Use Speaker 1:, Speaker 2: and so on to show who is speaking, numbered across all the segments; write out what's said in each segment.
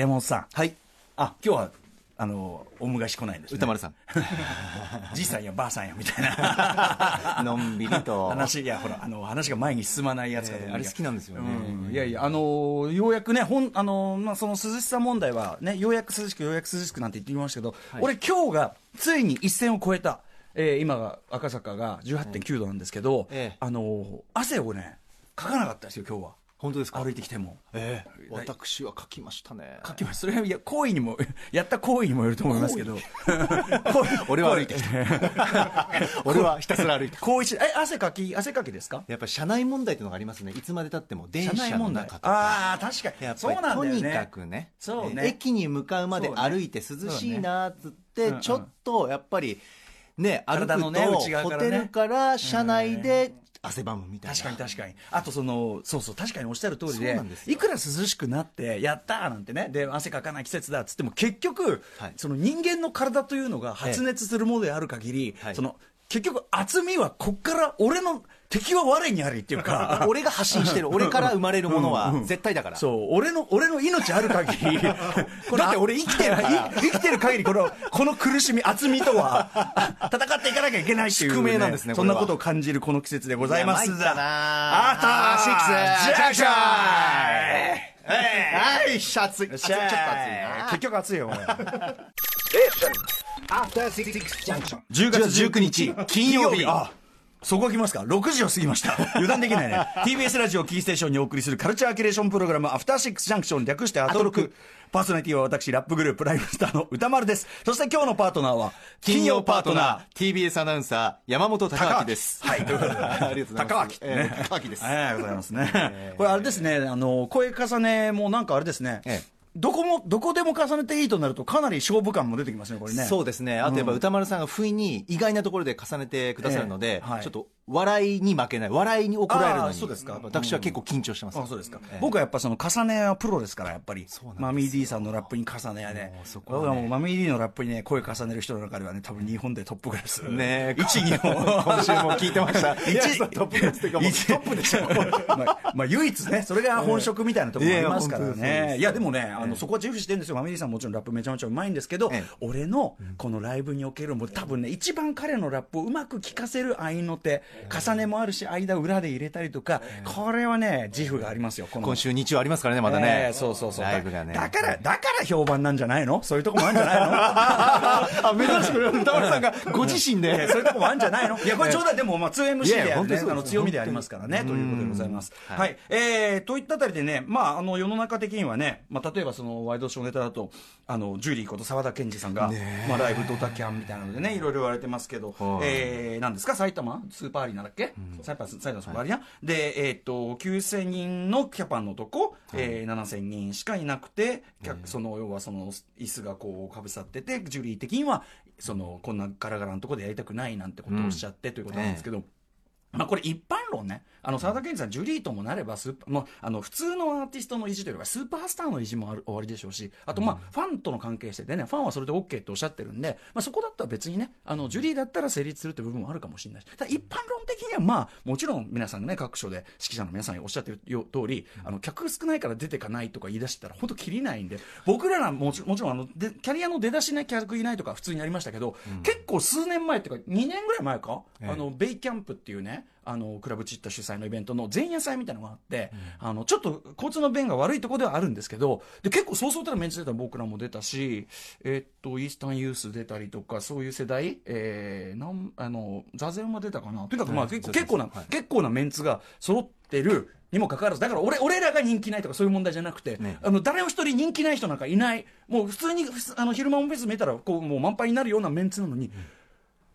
Speaker 1: 山本さん。
Speaker 2: はい。
Speaker 1: あ、今日は、あの、おむがし来ないんですね。
Speaker 2: 歌丸さん。
Speaker 1: じいさんやばあさんや、みたいな。
Speaker 2: のんびりと。
Speaker 1: 話、いや、ほら、あの、話が前に進まないやつが、
Speaker 2: えーあれ好きなんですよね
Speaker 1: うんいやいや、あのーようやくね、ほん、あのーまあ、その涼しさ問題はね、ようやく涼しく、ようやく涼しくなんて言ってきましたけど、俺今日が、ついに一線を越えた。えー今が、赤坂が18.9度なんですけど、
Speaker 2: ええ
Speaker 1: あのー汗をね、かかなかったですよ、今日は。
Speaker 2: 本当ですか？
Speaker 1: 歩いてきても。
Speaker 2: ええ私は書きましたね。
Speaker 1: 書きます。それは、いや、行為にも、やった行為にもよると思いますけど。
Speaker 2: 俺は歩いてきた。俺はひたすら歩いて。
Speaker 1: 行為し、え、汗かき、汗かきですか？
Speaker 2: やっぱり車内問題っていうのがありますね。いつまでたっても電
Speaker 1: 社
Speaker 2: 車の
Speaker 1: 内問題
Speaker 2: 中。とか。
Speaker 1: ああ、確かに。
Speaker 2: やっぱりとに。かくね
Speaker 1: そうね
Speaker 2: え駅に向かうまで歩いて涼しいなっつって、
Speaker 1: ね
Speaker 2: ちょっとやっぱりね歩く
Speaker 1: 体のね
Speaker 2: と
Speaker 1: 内側からね
Speaker 2: ホテルから車内で汗ばむみたいな。
Speaker 1: 確かに確かに。あとその、そうそう、確かにおっしゃる通りでいくら涼しくなって、やったーなんてね、で、汗かかない季節だっつっても、結局、
Speaker 2: はい。
Speaker 1: その人間の体というのが発熱するものである限り、
Speaker 2: はい。
Speaker 1: その、結局厚みはこっから俺の敵は我にありっていうか、
Speaker 2: 俺が発信してる俺から生まれるものは絶対だから。
Speaker 1: そう、俺の、俺の命ある限り、
Speaker 2: だって俺生きてる
Speaker 1: 生きてる限り、この、この苦しみ、厚みとは、戦っていかなきゃいけないっていう、
Speaker 2: 宿命なんですね
Speaker 1: そんなことを感じるこの季節でございます。
Speaker 2: いや参ったな
Speaker 1: アフターシックスジャンクション
Speaker 2: はいシャツちょっと暑いな
Speaker 1: 結局暑いよ、お前
Speaker 3: After Six Junction.
Speaker 1: 10月19日、金曜日。
Speaker 2: 金曜日
Speaker 1: あそこは来ますか ?6 時を過ぎました。油断できないね。TBS ラジオキーステーションにお送りするカルチャーキュレーションプログラム、アフターシックスジャンクション略してアトロク。パーソナリティは私、ラップグループ、ライムスターの歌丸です。そして今日のパートナーは、
Speaker 2: 金曜パートナー。TBS アナウンサー山本貴明です。
Speaker 1: はい、とい。うことで。
Speaker 2: ありがとうございます。
Speaker 1: 高脇、
Speaker 2: ええ高明です。
Speaker 1: ありがとうございますね。これあれですね、あの、声重ねもなんかあれですね。
Speaker 2: ええ。
Speaker 1: どこも、どこでも重ねていいとなると、かなり勝負感も出てきますね、これね。
Speaker 2: そうですね、あとやっぱ歌丸さんが不意に意外なところで重ねてくださるので、
Speaker 1: ええ。はい。
Speaker 2: ちょっと笑いに負けない、笑いに怒られるのに、
Speaker 1: そうですか。
Speaker 2: 私は結構緊張してます、
Speaker 1: あそうですか、
Speaker 2: ええ。
Speaker 1: 僕はやっぱその重ねはプロですからやっぱり。マミー D さんのラップに重ねやね。僕はもうマミー D のラップにね声重ねる人の中ではね多分日本でトップクラス。
Speaker 2: ねえ
Speaker 1: 一二本。
Speaker 2: 今週も聞いてました。
Speaker 1: 一
Speaker 2: いやそうトップクラスっていうかもう
Speaker 1: 一
Speaker 2: トップでしょ。
Speaker 1: まあ、まあ唯一ねそれが本職みたいなところもありますからね。いやでもねあのそこは自負してるんですよ。マミー D さんもちろんラップめちゃめちゃうまいんですけど
Speaker 2: ええ。
Speaker 1: 俺のこのライブにおけるもう多分ね一番彼のラップをうまく聞かせる合いの手重ねもあるし間裏で入れたりとかこれはね自負がありますよ
Speaker 2: 今週日曜ありますからね、まだね、
Speaker 1: ええそうそうそう。
Speaker 2: ライブがね、
Speaker 1: だからだから評判なんじゃないの？そういうとこもあるんじゃないの？
Speaker 2: あ珍しく歌丸さんがご自身で、
Speaker 1: そういうとこもあるんじゃないの？いやこれ冗談でもまあ 2MC
Speaker 2: いやい
Speaker 1: でね
Speaker 2: や本当にそう
Speaker 1: あの強みでありますからねということでございます。
Speaker 2: うん。
Speaker 1: はい。えーといったあたりでねまああの世の中的にはねまあ例えばそのワイドショーネタだとあのジュリーこと澤田研二さんがまあライブドタキャンみたいなのでねいろいろ言われてますけど
Speaker 2: はい。
Speaker 1: えー何ですか？埼玉？スーパーアリーナだっけ？埼玉埼玉スーパーアリーナでえーっと9000人のキャパのとこえー7000人しかいなくて客その要はその椅子がこうかぶさっててジュリー的にはそのこんなガラガラのとこでやりたくないなんてことをおっしゃってということなんですけど、まあこれ一般論ね。あの、沢田研二さん、ジュリーともなればスーパー、もう、あの、普通のアーティストの意地というか、スーパースターの意地もある終わりでしょうし、あと、まあ、ファンとの関係しててね、ファンはそれで OK っておっしゃってるんで、まあそこだったら別にね、あの、ジュリーだったら成立するって部分もあるかもしれないし、ただ一般論的には、まあ、もちろん皆さんね、各所で指揮者の皆さんにおっしゃってるよ通り、あの、客少ないから出てかないとか言い出したら、本当切りないんで、僕らはもちもちろん、あの、でキャリアの出だしね、客いないとか普通にありましたけど、結構数年前っていうか、2年ぐらい前か、あの、ベイキャンプっていうね、あの、クラブチッタ主催のイベントの前夜祭みたいなのがあって、あの、ちょっと交通の便が悪いところではあるんですけど、で、結構そうそうたらメンツ出た僕らも出たし、えーっと、イースタンユース出たりとか、そういう世代、えー、なん、あの、座禅は出たかな？とにかくまあ、結構、結構な、結構なメンツが揃ってる、にもかかわらず、だから俺、俺らが人気ないとかそういう問題じゃなくて、
Speaker 2: ね。
Speaker 1: あの、誰も一人人気ない人なんかいない、もう普通に、あの、昼間もフェス見たら、こう、もう満杯になるようなメンツなのに、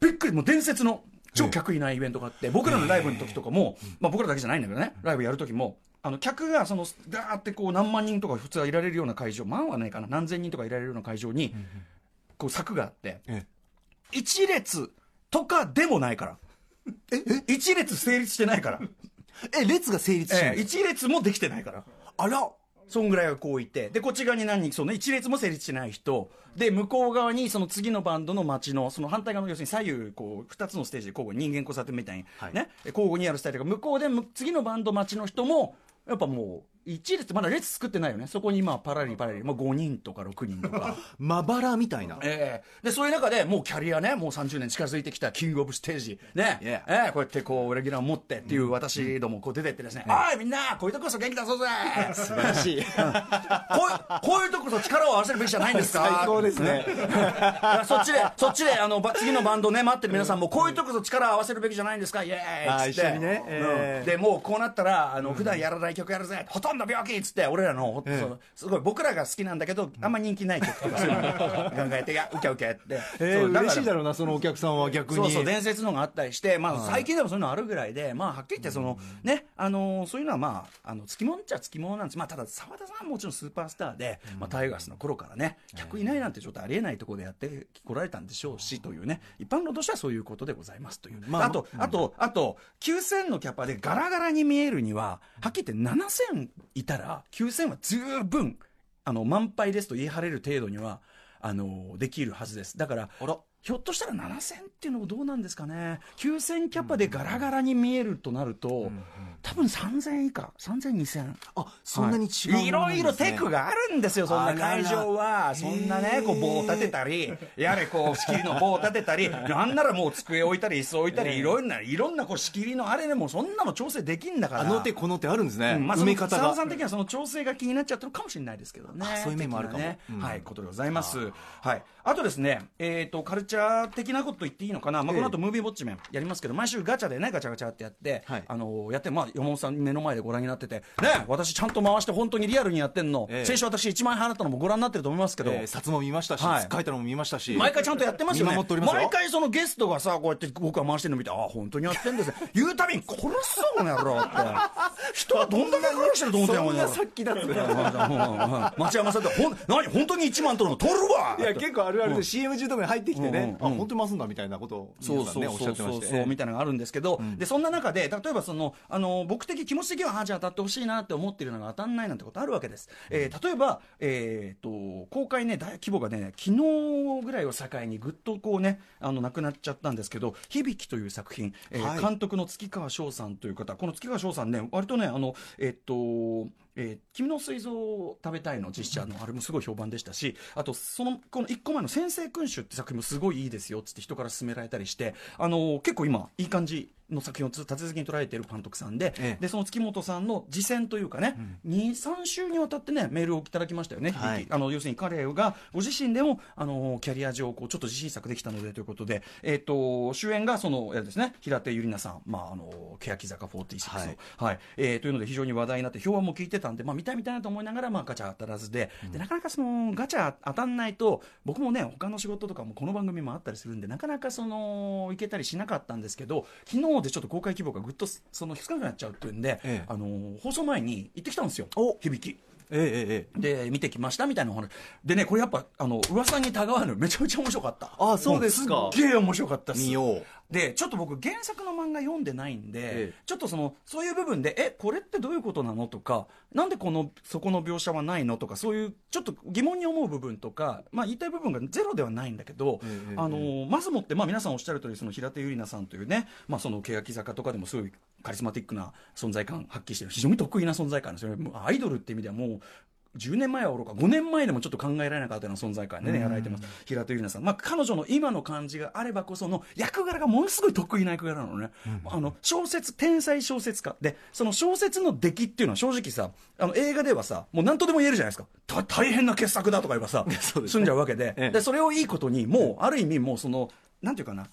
Speaker 1: びっくり、もう伝説の超客いないイベントがあって、僕らのライブの時とかも、まあ僕らだけじゃないんだけどね、ライブやる時も、あの客がそのガーってこう何万人とか普通はいられるような会場、万はないかな、何千人とかいられるような会場に、こう柵があって、
Speaker 2: え
Speaker 1: 一列とかでもないから。一列成立してないから。
Speaker 2: え、列が成立し
Speaker 1: ええ
Speaker 2: ない、
Speaker 1: 一列もできてないから。
Speaker 2: あら、
Speaker 1: そんぐらいがこういて、で、こっち側に何人、その一列も成立してない人、で、向こう側にその次のバンドの街の、その反対側の要するに左右、こう、二つのステージで交互に人間交差点みたいに、
Speaker 2: はい。
Speaker 1: ね、交互にやるスタイルが、向こうでむ次のバンド街の人も、やっぱもう一列まだ列作ってないよね。そこに今パラリパラリ、まあ、5人とか6人とか。
Speaker 2: まばらみたいな。
Speaker 1: ええ。でそういう中でもうキャリアねもう30年近づいてきたキングオブステージ。ね、
Speaker 2: Yeah
Speaker 1: ええこうやってこうレギュラーを持ってっていう私どもこう出てってですね、おいみんなこういうとここそ元気出そうぜ。
Speaker 2: 素晴らしい。
Speaker 1: こういうこういうとこそ力を合わせるべきじゃないんですか？
Speaker 2: 最高ですね。
Speaker 1: そっちで、そっちで、あの、ば次のバンドね、待ってる皆さんも、こういうところと力を合わせるべきじゃないんですか、イエーイっつって。
Speaker 2: あー一緒にね。えー。
Speaker 1: うんで、もうこうなったら、あの、普段やらない曲やるぜ、ほとんど病気っつって、俺らの、ほそのすごい僕らが好きなんだけど、あんま人気ない曲とか、考えて、いや、ウキャウキャって。
Speaker 2: えー、嬉しいだろうな、そのお客さんは逆に。
Speaker 1: そうそう、伝説のがあったりして、まあ、最近でもそういうのあるぐらいで、まあ、はっきり言って、その、ね、あのーそういうのはまあ、あの、つきもんっちゃつきものなんです。まあ、ただ、澤田さんはもちろんスーパースターで、まあ、タイガースの頃からね、客いないなんてちょっとありえないところでやってこられたんでしょうし、というね、一般論としてはそういうことでございますという。
Speaker 2: まあ
Speaker 1: あと、あと、あと、9000のキャパでガラガラに見えるには、はっきり言って7000いたら、9000は十分、あの、満杯ですと言い張れる程度には、あの、できるはずです。だから、
Speaker 2: あら
Speaker 1: ひょっとしたら7000っていうのもどうなんですかね、9000キャパでガラガラに見えるとなると、多分3000以下、3000、2000。
Speaker 2: あ、そんなに違う、
Speaker 1: はいいろいろテク。があるんですよ、そんな会場は。そんなね、こう棒を立てたり、やれこう仕切りの棒を立てたり、なんならもう机置いたり、椅子置いたり、いろんな、いろんなこう仕切りのあれでもそんなの調整できんだから。
Speaker 2: あの手この手あるんですね。
Speaker 1: うんまあ、
Speaker 2: 埋め方が。
Speaker 1: さん的にはその調整が気になっちゃったのかもしれないですけどね。
Speaker 2: あそういう面もあるかも
Speaker 1: ね
Speaker 2: うん
Speaker 1: はい、ことでございます。はい。あとですね、えっ、と、カルチャー的なこと言っていいのかな、まあ、この後ムービーウォッチメンやりますけど、毎週ガチャでね、ガチャガチャってやって、
Speaker 2: はい。
Speaker 1: あのやって、まあ、山本さん目の前でご覧になってて、ね、私ちゃんと回して本当にリアルにやってんの、
Speaker 2: ええ。
Speaker 1: 先週私1万円払ったのもご覧になってると思いますけど、
Speaker 2: えー札も見ましたし、
Speaker 1: はい。
Speaker 2: 書いたのも見ましたし。
Speaker 1: 毎回ちゃんとやってますよね。
Speaker 2: よ。
Speaker 1: 毎回そのゲストがさ、こうやって僕が回してるの見て、ああ、本当にやってんですね。言うたびに殺すぞ、この野郎って。人はどんだけ苦労してると思ってんの
Speaker 2: そんな
Speaker 1: この野郎
Speaker 2: さっきだって。
Speaker 1: 町山さんってほん何本当に1万取るの取るわ
Speaker 2: いや、結構あるあるで CM 中とかに入ってきてね、
Speaker 1: うんうんうん。
Speaker 2: あ、本当に回すんだみたいなことをね、おっしゃ
Speaker 1: そうそう。
Speaker 2: ってまして。
Speaker 1: そうそうみたいなのがあるんですけど、でそんな中で例えばそのあの僕的気持ち的にはあじゃあ当たってほしいなって思ってるのが当たんないなんてことあるわけです、えー例えば、えー、と公開ね大規模がね昨日ぐらいを境にぐっとこうねあのなくなっちゃったんですけど「響き」という作品、えー
Speaker 2: はい。
Speaker 1: 監督の月川翔さんという方この月川翔さんね割とねあのえっ、とえー君の膵臓を食べたいの実写のあれもすごい評判でしたしあとそのこの1個前の「先生君主」って作品もすごいいいですよっつって人から勧められたりしてあの結構今いい感じの作品を立て続けに捉えている監督さんで,、
Speaker 2: ええ。
Speaker 1: でその月本さんの次戦というかね、23週にわたってねメールをいただきましたよね、
Speaker 2: はい。
Speaker 1: あの要するに彼がご自身でもあのキャリア上こうちょっと自信作できたのでということで、えー、と主演がそのですね平手友梨奈さん、まあ、あの欅坂46の、
Speaker 2: はい。
Speaker 1: はい。えーというので非常に話題になって評判も聞いてたんで、まあ、見たい見たいなと思いながら、まあ、ガチャ当たらずで,、でなかなかそのガチャ当たんないと僕もね他の仕事とかもこの番組もあったりするんでなかなかその行けたりしなかったんですけど昨日でちょっと公開規模がぐっとその少なくなっちゃうっていうんで、
Speaker 2: ええ。
Speaker 1: あの放送前に行ってきたんですよ。
Speaker 2: お。
Speaker 1: 響き。
Speaker 2: えええええ
Speaker 1: で見てきましたみたいなお話。でねこれやっぱあの噂にたがわぬめちゃめちゃ面白かった。
Speaker 2: あそうですか。
Speaker 1: もすっげえ面白かったっ
Speaker 2: え
Speaker 1: す。
Speaker 2: 見よう。
Speaker 1: でちょっと僕原作の漫画読んでないんで、
Speaker 2: ええ。
Speaker 1: ちょっとそのそういう部分でえこれってどういうことなの？とかなんでこのそこの描写はないの？とかそういうちょっと疑問に思う部分とか、まあ、言いたい部分がゼロではないんだけど、
Speaker 2: ええ
Speaker 1: あのまずもって、まあ、皆さんおっしゃる通りそり平手友梨奈さんというね、まあ、その欅坂とかでもすごいカリスマティックな存在感発揮してる非常に得意な存在感ですよね。アイドルって意味ではもう10年前はおろか。5年前でもちょっと考えられなかったような存在感でねやられてます。平手友梨奈さん、まあ、彼女の今の感じがあればこその役柄がものすごい得意な役柄なのね、あの小説天才小説家。でその小説の出来っていうのは正直さあの映画ではさもう何とでも言えるじゃないですか。た大変な傑作だとか言えばさ
Speaker 2: そね。
Speaker 1: 済んじゃうわけで,、
Speaker 2: ええ。
Speaker 1: でそれをいいことにもうある意味もうそのなんていうかな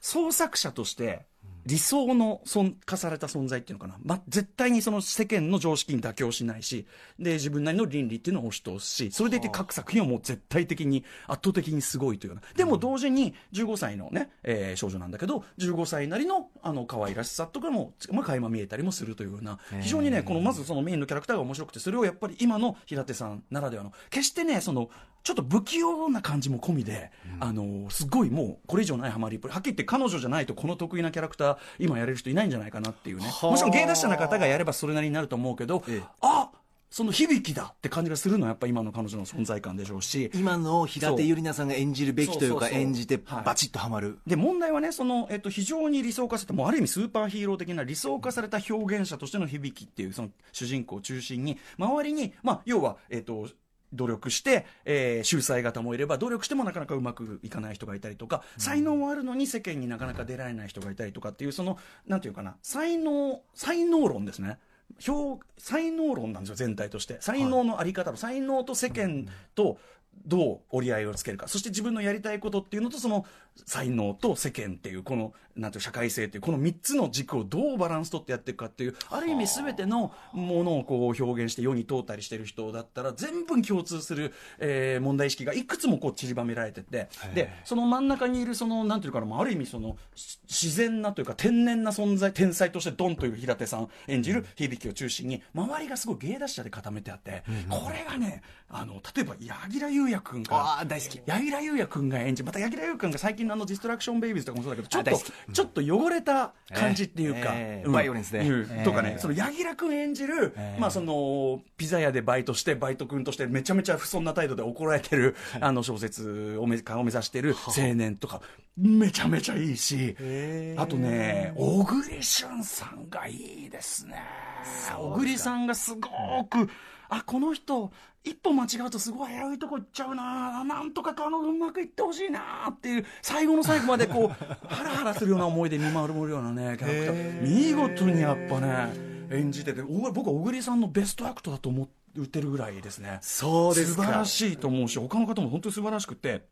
Speaker 1: 創作者として理想の尊化された存在っていうのかな、ま、絶対にその世間の常識に妥協しないしで自分なりの倫理っていうのを押し通すしそれでいて各作品はもう絶対的に圧倒的にすごいというような。でも同時に15歳のね、えー少女なんだけど15歳なりのあの可愛らしさとかも、まあ、垣間見えたりもするというような。非常にねこのまずそのメインのキャラクターが面白くてそれをやっぱり今の平手さんならではの。決してねそのちょっと不器用な感じも込みで、あのすごいもうこれ以上ないハマりっぷりはっきり言って彼女じゃないとこの得意なキャラクター今やれる人いないんじゃないかなっていうね。
Speaker 2: はあ。
Speaker 1: もちろん芸達者な方がやればそれなりになると思うけど、
Speaker 2: ええ。
Speaker 1: あその響きだって感じがするのはやっぱ今の彼女の存在感でしょうし。
Speaker 2: 今の平手友梨奈さんが演じるべきというか演じて
Speaker 1: はい。
Speaker 2: バチッとはまる、
Speaker 1: で問題はねその、えっと、非常に理想化されたもうある意味スーパーヒーロー的な理想化された表現者としての響きっていうその主人公を中心に周りに、まあ、要は、えっと、努力して、えー、秀才型もいれば努力してもなかなかうまくいかない人がいたりとか、才能はあるのに世間になかなか出られない人がいたりとかっていうそのなんていうかな才能才能論ですね。表才能論なんですよ全体として。才能のあり方の、才能と世間とどう折り合いをつけるか。そして自分のやりたいことっていうのとその才能と世間っていうこのなんていう社会性っていうこの3つの軸をどうバランス取ってやっていくかっていうある意味全てのものをこう表現して世に通ったりしてる人だったら全部共通する、えー問題意識がいくつもこう散りばめられててでその真ん中にいるそのなんていうかなまあある意味そのし自然なというか天然な存在天才としてドンという平手さん演じる響を中心に周りがすごい芸達者で固めてあって、これがねあの例えば柳楽優弥君が
Speaker 2: 大好き。
Speaker 1: 柳楽優弥君が演じまた柳楽優弥君が最近のあのディストラクションベイビーズとかもそうだけどちょっとちょっと汚れた感じっていうか、
Speaker 2: バイオレンスで
Speaker 1: とかねその柳楽君演じる、
Speaker 2: ええ
Speaker 1: まあそのピザ屋でバイトしてバイト君としてめちゃめちゃ不遜な態度で怒られてる、あの小説をめを目指してる青年とかめちゃめちゃいいしあとね小栗旬さんがいいですね。小栗さんがすごくあこの人一歩間違うとすごい危ういとこ行っちゃうな。なんとか彼女うまくいってほしいなっていう最後の最後までこう ハラハラするような思いで見守るようなねキャラクター。見事にやっぱね演じててお僕は小栗さんのベストアクトだと思ってるぐらいですね。
Speaker 2: そうですか。
Speaker 1: 素晴らしいと思うし他の方も本当に素晴らしくて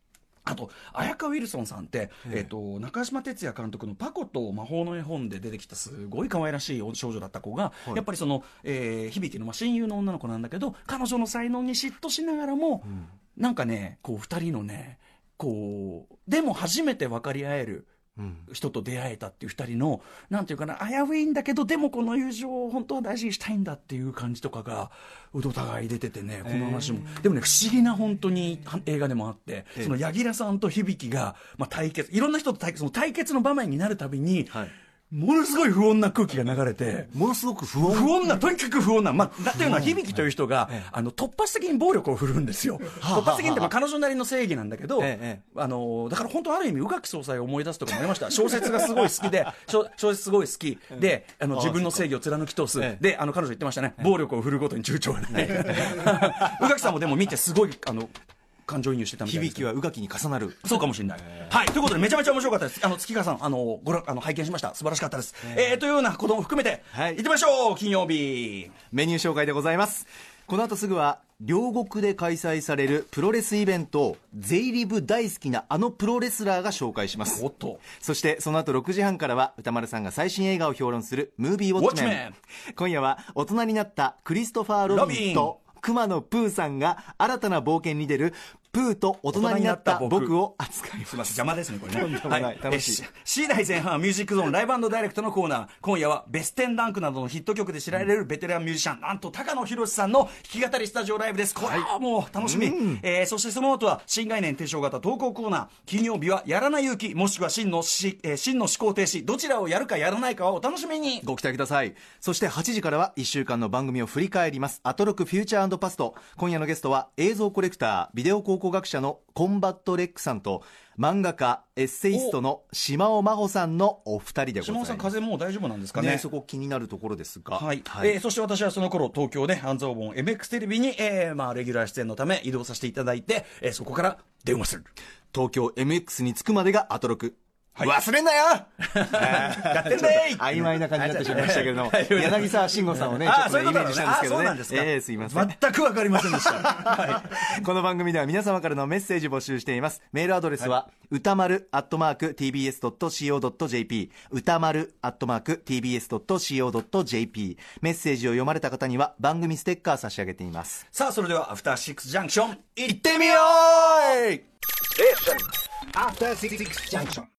Speaker 1: あと綾香ウィルソンさんって、えっと中島哲也監督の「パコと魔法の絵本」で出てきたすごい可愛らしい少女だった子が、やっぱりその、えー響の、まあ、親友の女の子なんだけど彼女の才能に嫉妬しながらも、なんかねこう二人のねこうでも初めて分かり合える
Speaker 2: うん
Speaker 1: 人と出会えたっていう二人のなんていうかな危ういんだけどでもこの友情を本当は大事にしたいんだっていう感じとかがお互い出ててねこの話も。でもね不思議な本当には映画でもあって
Speaker 2: え
Speaker 1: その柳楽さんと響が、まあ、対決いろんな人と対決その対決の場面になるたびに、
Speaker 2: はい
Speaker 1: ものすごい不穏な空気が流れて。
Speaker 2: ものすごく不穏
Speaker 1: 不穏な、とにかく不穏な、まあ、だっていうのは、響という人が、
Speaker 2: ええ
Speaker 1: あの、突発的に暴力を振るうんですよ。
Speaker 2: はあ
Speaker 1: 突発的にって、まあ、彼女なりの正義なんだけど、
Speaker 2: ええ
Speaker 1: あの、だから本当ある意味、宇垣総裁を思い出すとかもありました。小説がすごい好きで、小小説すごい好きで、あの、
Speaker 2: あ
Speaker 1: 自分の正義を貫き通す。
Speaker 2: ええ
Speaker 1: で、あの、彼女言ってましたね。暴力を振るうことに躊躇がない。宇垣さんもでも見て、すごい、あの、感情移入してたみたい
Speaker 2: 響きは宇垣に重なる
Speaker 1: そうかもしれない。はい。ということで、めちゃめちゃ面白かったです。あの、月川さん、あの、ご覧、あの、拝見しました。素晴らしかったです。えー、というようなことも含めて、
Speaker 2: はい
Speaker 1: 行ってみましょう金曜日。
Speaker 2: メニュー紹介でございますこの後すぐは両国で開催されるプロレスイベントをゼイリブ大好きなあのプロレスラーが紹介します
Speaker 1: おっと。
Speaker 2: そしてその後6時半からは歌丸さんが最新映画を評論するムービーウォッチメン
Speaker 1: ウォッチメン
Speaker 2: 今夜は大人になったクリストファー・ロビンと熊野プーさんが新たな冒険に出るプーと大人になった僕を扱います
Speaker 1: すみません、邪魔ですね、これね。
Speaker 2: とんでもない楽しい
Speaker 1: えー C 代前半はミュージックゾーンライブダイレクトのコーナー。今夜はベステンダンクなどのヒット曲で知られるベテランミュージシャン、なんと高野寛さんの弾き語りスタジオライブです。これはもう楽しみ。えーそしてその後は新概念提唱型投稿コーナー。金曜日はやらない勇気、もしくは真のし、えー真の思考停止。どちらをやるかやらないかはお楽しみに。
Speaker 2: ご期待くださいそして8時からは1週間の番組を振り返りますアトロクフューチャーパスト今夜のゲストは映像コレクタービデオ考古学者のコンバットレックさんと漫画家エッセイストの島尾真帆さんのお二人でござい
Speaker 1: 島尾さん、
Speaker 2: ます
Speaker 1: 風もう大丈夫なんですか
Speaker 2: ね？
Speaker 1: ね。
Speaker 2: そこ気になるところですが。
Speaker 1: はい、えーそして私はその頃東京で半蔵門 MX テレビに、えーまあ、レギュラー出演のため移動させていただいて、えーそこから電話する。
Speaker 2: 東京 MX に着くまでがアトロク
Speaker 1: はい。
Speaker 2: 忘れんなよ。
Speaker 1: やってんねー
Speaker 2: 曖昧な感じになってしまいましたけれども
Speaker 1: はい。
Speaker 2: 柳沢慎吾さんをねちょっ
Speaker 1: と
Speaker 2: イメージしたんですけどね。
Speaker 1: あそうなんですか。
Speaker 2: ええすいません。
Speaker 1: 全くわかりませんでした、は
Speaker 2: この番組では皆様からのメッセージ募集しています。メールアドレスは、歌丸アットマーク tbs.co.jp 歌丸アットマーク tbs.co.jp メッセージを読まれた方には番組ステッカー差し上げています。
Speaker 1: い、さあそれではアフターシックスジャンクション
Speaker 2: 行ってみよう
Speaker 3: After Six Junction.